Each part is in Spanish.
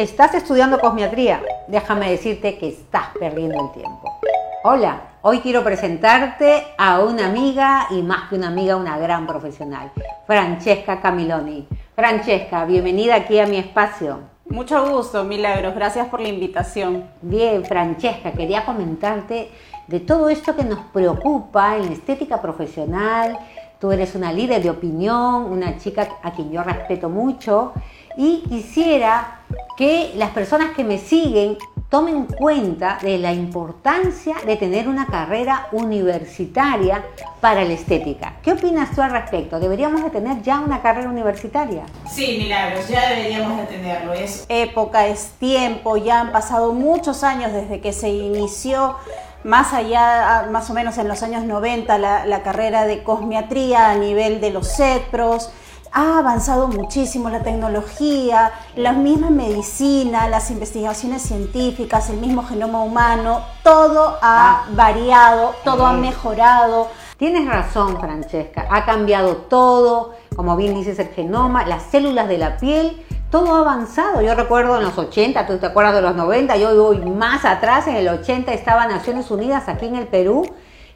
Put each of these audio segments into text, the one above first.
¿Estás estudiando cosmiatría? Déjame decirte que estás perdiendo el tiempo. Hola, hoy quiero presentarte a una amiga y más que una amiga, una gran profesional, Francesca Camiloni. Francesca, bienvenida aquí a mi espacio. Mucho gusto, Milagros. Gracias por la invitación. Bien, Francesca, quería comentarte de todo esto que nos preocupa en la estética profesional. Tú eres una líder de opinión, una chica a quien yo respeto mucho y quisiera que las personas que me siguen tomen cuenta de la importancia de tener una carrera universitaria para la estética. ¿Qué opinas tú al respecto? ¿Deberíamos de tener ya una carrera universitaria? Sí, Milagros, ya deberíamos de tenerlo. Es época, es tiempo, ya han pasado muchos años desde que se inició más allá, más o menos en los años 90, la, la carrera de cosmiatría a nivel de los CETPROS ha avanzado muchísimo la tecnología, la misma medicina, las investigaciones científicas, el mismo genoma humano, todo ha ah. variado, todo ha mejorado. Tienes razón, Francesca, ha cambiado todo, como bien dices, el genoma, las células de la piel, todo ha avanzado. Yo recuerdo en los 80, tú te acuerdas de los 90, yo voy más atrás, en el 80 estaba Naciones Unidas aquí en el Perú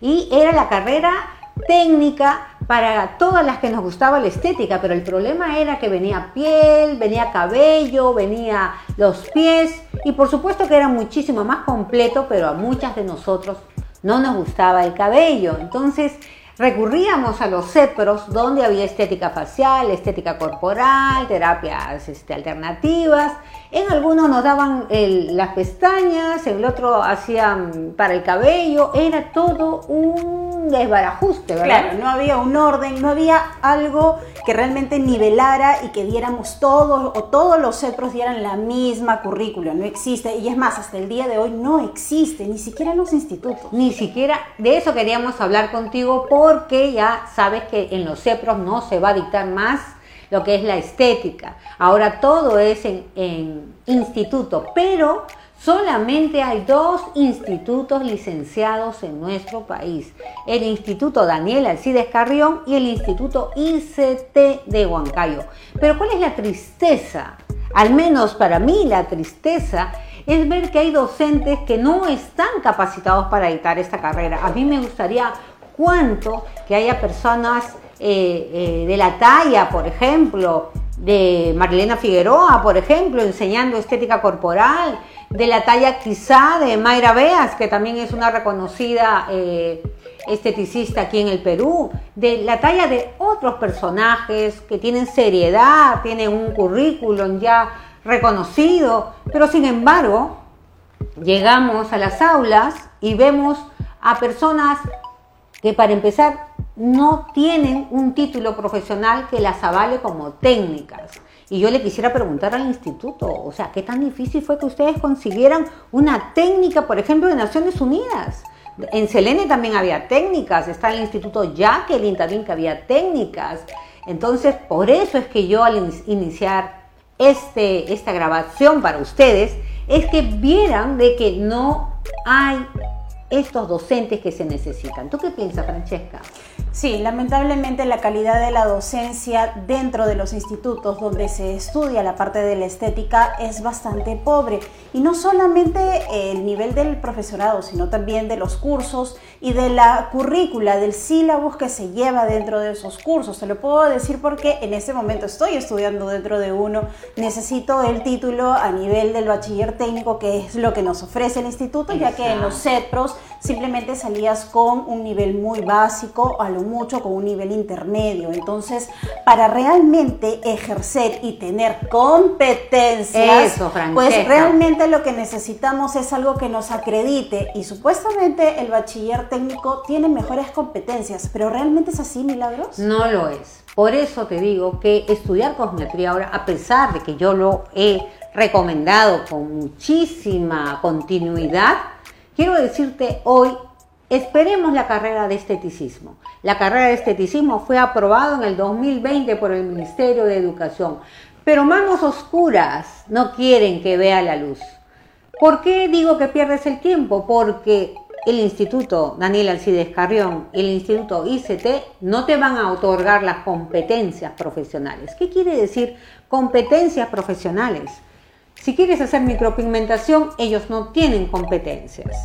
y era la carrera técnica para todas las que nos gustaba la estética, pero el problema era que venía piel, venía cabello, venía los pies y por supuesto que era muchísimo más completo, pero a muchas de nosotros no nos gustaba el cabello. Entonces recurríamos a los CEPROS donde había estética facial, estética corporal, terapias este, alternativas. En algunos nos daban las pestañas, en el otro hacían para el cabello. Era todo un desbarajuste, ¿verdad? Claro, no había un orden, no había algo que realmente nivelara y que diéramos todos o todos los centros dieran la misma currícula. No existe. Y es más, hasta el día de hoy no existe, ni siquiera en los institutos. Ni siquiera, de eso queríamos hablar contigo porque ya sabes que en los CEPROS no se va a dictar más lo que es la estética. Ahora todo es en, en instituto, pero Solamente hay dos institutos licenciados en nuestro país, el Instituto Daniel Alcides Carrión y el Instituto ICT de Huancayo. Pero ¿cuál es la tristeza? Al menos para mí la tristeza es ver que hay docentes que no están capacitados para dictar esta carrera. A mí me gustaría cuánto que haya personas eh, eh, de la talla, por ejemplo, de Marilena Figueroa, por ejemplo, enseñando estética corporal, de la talla quizá de Mayra Beas, que también es una reconocida eh, esteticista aquí en el Perú, de la talla de otros personajes que tienen seriedad, tienen un currículum ya reconocido, pero sin embargo llegamos a las aulas y vemos a personas que para empezar no tienen un título profesional que las avale como técnicas. Y yo le quisiera preguntar al instituto, o sea, ¿qué tan difícil fue que ustedes consiguieran una técnica, por ejemplo, de Naciones Unidas? En Selene también había técnicas, está el Instituto Jacqueline también que había técnicas. Entonces, por eso es que yo al iniciar este, esta grabación para ustedes, es que vieran de que no hay estos docentes que se necesitan. ¿Tú qué piensas, Francesca? Sí, lamentablemente la calidad de la docencia dentro de los institutos donde se estudia la parte de la estética es bastante pobre. Y no solamente el nivel del profesorado, sino también de los cursos y de la currícula, del sílabus que se lleva dentro de esos cursos. Se lo puedo decir porque en este momento estoy estudiando dentro de uno, necesito el título a nivel del bachiller técnico, que es lo que nos ofrece el instituto, ya que en los CEPROS simplemente salías con un nivel muy básico, a lo mucho con un nivel intermedio. Entonces, para realmente ejercer y tener competencias, pues realmente lo que necesitamos es algo que nos acredite y supuestamente el bachiller técnico tiene mejores competencias, pero ¿realmente es así, Milagros? No lo es. Por eso te digo que estudiar cosmetría ahora, a pesar de que yo lo he recomendado con muchísima continuidad, Quiero decirte hoy, esperemos la carrera de esteticismo. La carrera de esteticismo fue aprobada en el 2020 por el Ministerio de Educación, pero manos oscuras no quieren que vea la luz. ¿Por qué digo que pierdes el tiempo? Porque el Instituto Daniel Alcides Carrión y el Instituto ICT no te van a otorgar las competencias profesionales. ¿Qué quiere decir competencias profesionales? Si quieres hacer micropigmentación, ellos no tienen competencias.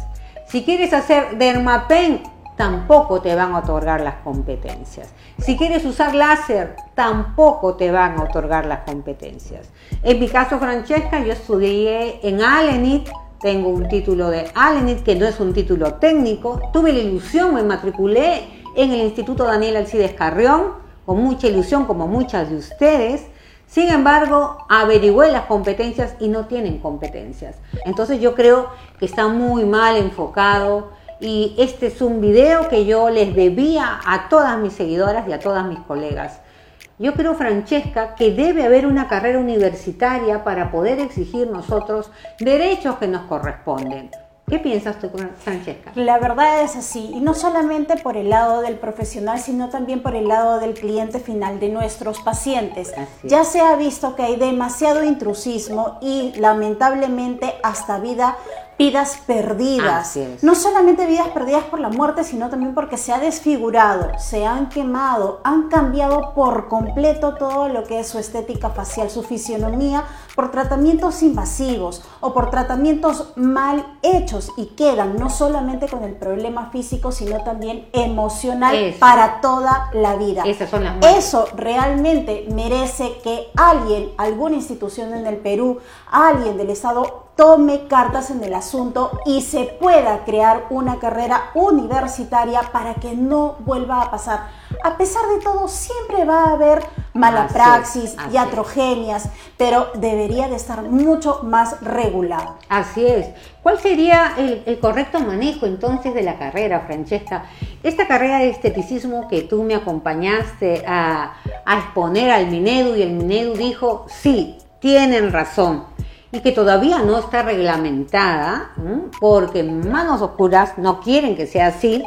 Si quieres hacer dermapen, tampoco te van a otorgar las competencias. Si quieres usar láser, tampoco te van a otorgar las competencias. En mi caso, Francesca, yo estudié en Alenit, tengo un título de Alenit que no es un título técnico. Tuve la ilusión, me matriculé en el Instituto Daniel Alcides Carrión, con mucha ilusión como muchas de ustedes. Sin embargo, averigüé las competencias y no tienen competencias. Entonces yo creo que está muy mal enfocado y este es un video que yo les debía a todas mis seguidoras y a todas mis colegas. Yo creo, Francesca, que debe haber una carrera universitaria para poder exigir nosotros derechos que nos corresponden. ¿Qué piensas tú, Francesca? La verdad es así, y no solamente por el lado del profesional, sino también por el lado del cliente final de nuestros pacientes. Ya se ha visto que hay demasiado intrusismo y lamentablemente hasta vida vidas perdidas. No solamente vidas perdidas por la muerte, sino también porque se ha desfigurado, se han quemado, han cambiado por completo todo lo que es su estética facial, su fisionomía, por tratamientos invasivos o por tratamientos mal hechos y quedan no solamente con el problema físico, sino también emocional para toda la vida. Eso realmente merece que alguien, alguna institución en el Perú, alguien del Estado tome cartas en el asunto y se pueda crear una carrera universitaria para que no vuelva a pasar. A pesar de todo, siempre va a haber mala praxis, y atrogenias, pero debería de estar mucho más regulado. Así es. ¿Cuál sería el, correcto manejo entonces de la carrera, Francesca? Esta carrera de esteticismo que tú me acompañaste a, a exponer al Minedu y el Minedu dijo, sí, tienen razón y que todavía no está reglamentada, porque manos oscuras no quieren que sea así,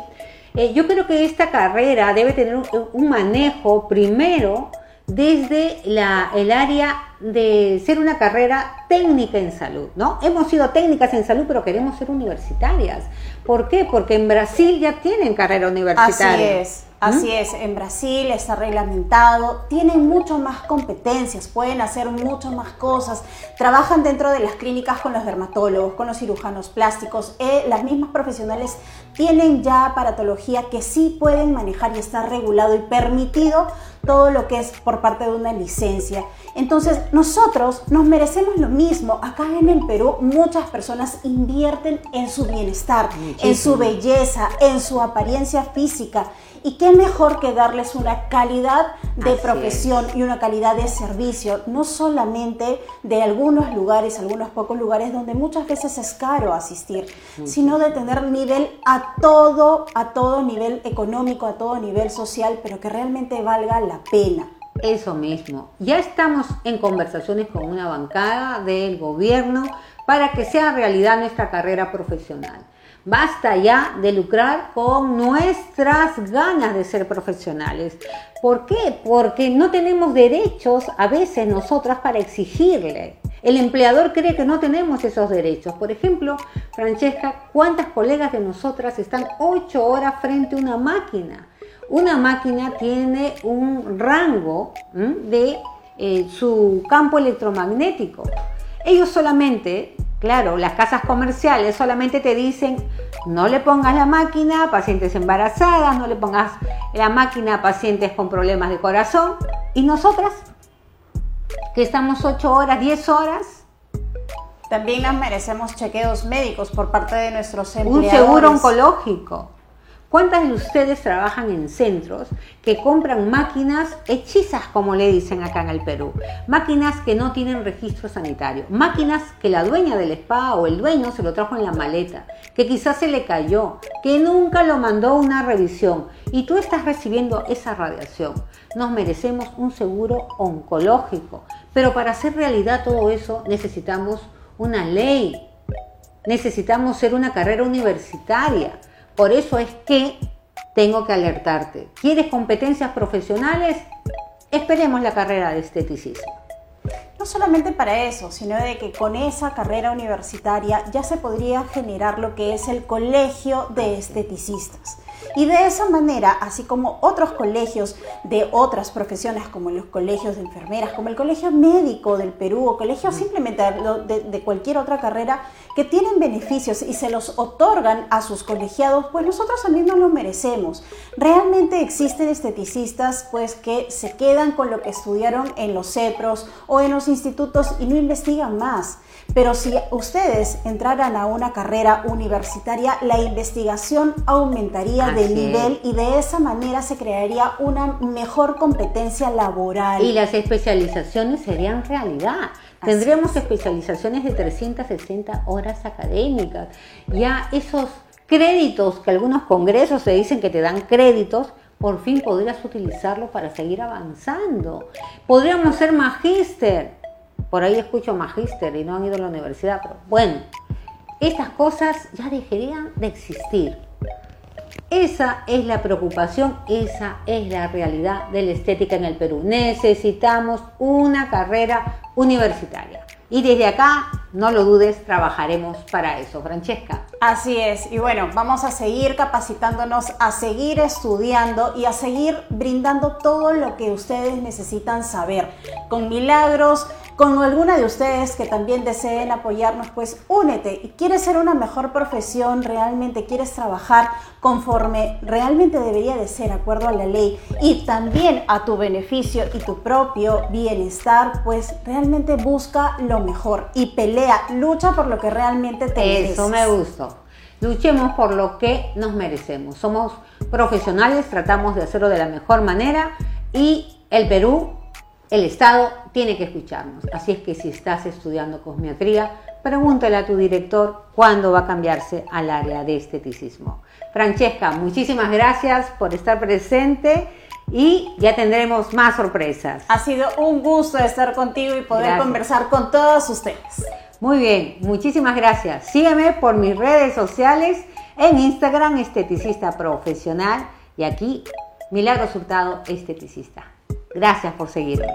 eh, yo creo que esta carrera debe tener un, manejo primero desde la, el área de ser una carrera técnica en salud, ¿no? Hemos sido técnicas en salud, pero queremos ser universitarias. ¿Por qué? Porque en Brasil ya tienen carrera universitaria. Así es. Así es, en Brasil está reglamentado, tienen mucho más competencias, pueden hacer mucho más cosas, trabajan dentro de las clínicas con los dermatólogos, con los cirujanos plásticos, eh, las mismas profesionales tienen ya aparatología que sí pueden manejar y está regulado y permitido todo lo que es por parte de una licencia. Entonces, nosotros nos merecemos lo mismo. Acá en el Perú muchas personas invierten en su bienestar, en su belleza, en su apariencia física. Y qué mejor que darles una calidad de profesión y una calidad de servicio, no solamente de algunos lugares, algunos pocos lugares donde muchas veces es caro asistir, sino de tener nivel a todo, a todo nivel económico, a todo nivel social, pero que realmente valga la pena. Eso mismo. Ya estamos en conversaciones con una bancada del gobierno para que sea realidad nuestra carrera profesional. Basta ya de lucrar con nuestras ganas de ser profesionales. ¿Por qué? Porque no tenemos derechos a veces nosotras para exigirle. El empleador cree que no tenemos esos derechos. Por ejemplo, Francesca, ¿cuántas colegas de nosotras están ocho horas frente a una máquina? Una máquina tiene un rango de eh, su campo electromagnético. Ellos solamente Claro, las casas comerciales solamente te dicen no le pongas la máquina a pacientes embarazadas, no le pongas la máquina a pacientes con problemas de corazón. ¿Y nosotras? Que estamos 8 horas, 10 horas. También nos merecemos chequeos médicos por parte de nuestros empleadores. Un seguro oncológico. ¿Cuántas de ustedes trabajan en centros que compran máquinas hechizas, como le dicen acá en el Perú? Máquinas que no tienen registro sanitario, máquinas que la dueña del spa o el dueño se lo trajo en la maleta, que quizás se le cayó, que nunca lo mandó a una revisión. Y tú estás recibiendo esa radiación. Nos merecemos un seguro oncológico, pero para hacer realidad todo eso necesitamos una ley, necesitamos ser una carrera universitaria por eso es que tengo que alertarte. ¿Quieres competencias profesionales? Esperemos la carrera de esteticismo. No solamente para eso, sino de que con esa carrera universitaria ya se podría generar lo que es el colegio de esteticistas. Y de esa manera, así como otros colegios de otras profesiones, como los colegios de enfermeras, como el Colegio Médico del Perú o colegios simplemente de, de cualquier otra carrera, que tienen beneficios y se los otorgan a sus colegiados, pues nosotros también nos lo merecemos. Realmente existen esteticistas pues que se quedan con lo que estudiaron en los CEPROS o en los institutos y no investigan más. Pero si ustedes entraran a una carrera universitaria, la investigación aumentaría de nivel y de esa manera se crearía una mejor competencia laboral. Y las especializaciones serían realidad. Tendríamos especializaciones de 360 horas académicas. Ya esos créditos que algunos congresos se dicen que te dan créditos, por fin podrías utilizarlo para seguir avanzando. Podríamos ser magíster. Por ahí escucho magíster y no han ido a la universidad, pero bueno, estas cosas ya dejarían de existir. Esa es la preocupación, esa es la realidad de la estética en el Perú. Necesitamos una carrera universitaria. Y desde acá, no lo dudes, trabajaremos para eso, Francesca. Así es, y bueno, vamos a seguir capacitándonos, a seguir estudiando y a seguir brindando todo lo que ustedes necesitan saber. Con milagros, con alguna de ustedes que también deseen apoyarnos, pues únete y quieres ser una mejor profesión, realmente quieres trabajar conforme realmente debería de ser, acuerdo a la ley y también a tu beneficio y tu propio bienestar, pues realmente busca lo mejor y pelea, lucha por lo que realmente te mereces. Eso me gustó. Luchemos por lo que nos merecemos. Somos profesionales, tratamos de hacerlo de la mejor manera y el Perú el Estado tiene que escucharnos. Así es que si estás estudiando cosmiatría, pregúntale a tu director cuándo va a cambiarse al área de esteticismo. Francesca, muchísimas gracias por estar presente y ya tendremos más sorpresas. Ha sido un gusto estar contigo y poder conversar con todos ustedes. Muy bien, muchísimas gracias. Sígueme por mis redes sociales en Instagram, esteticista profesional, y aquí, Milagro Resultado Esteticista. Gracias por seguirme.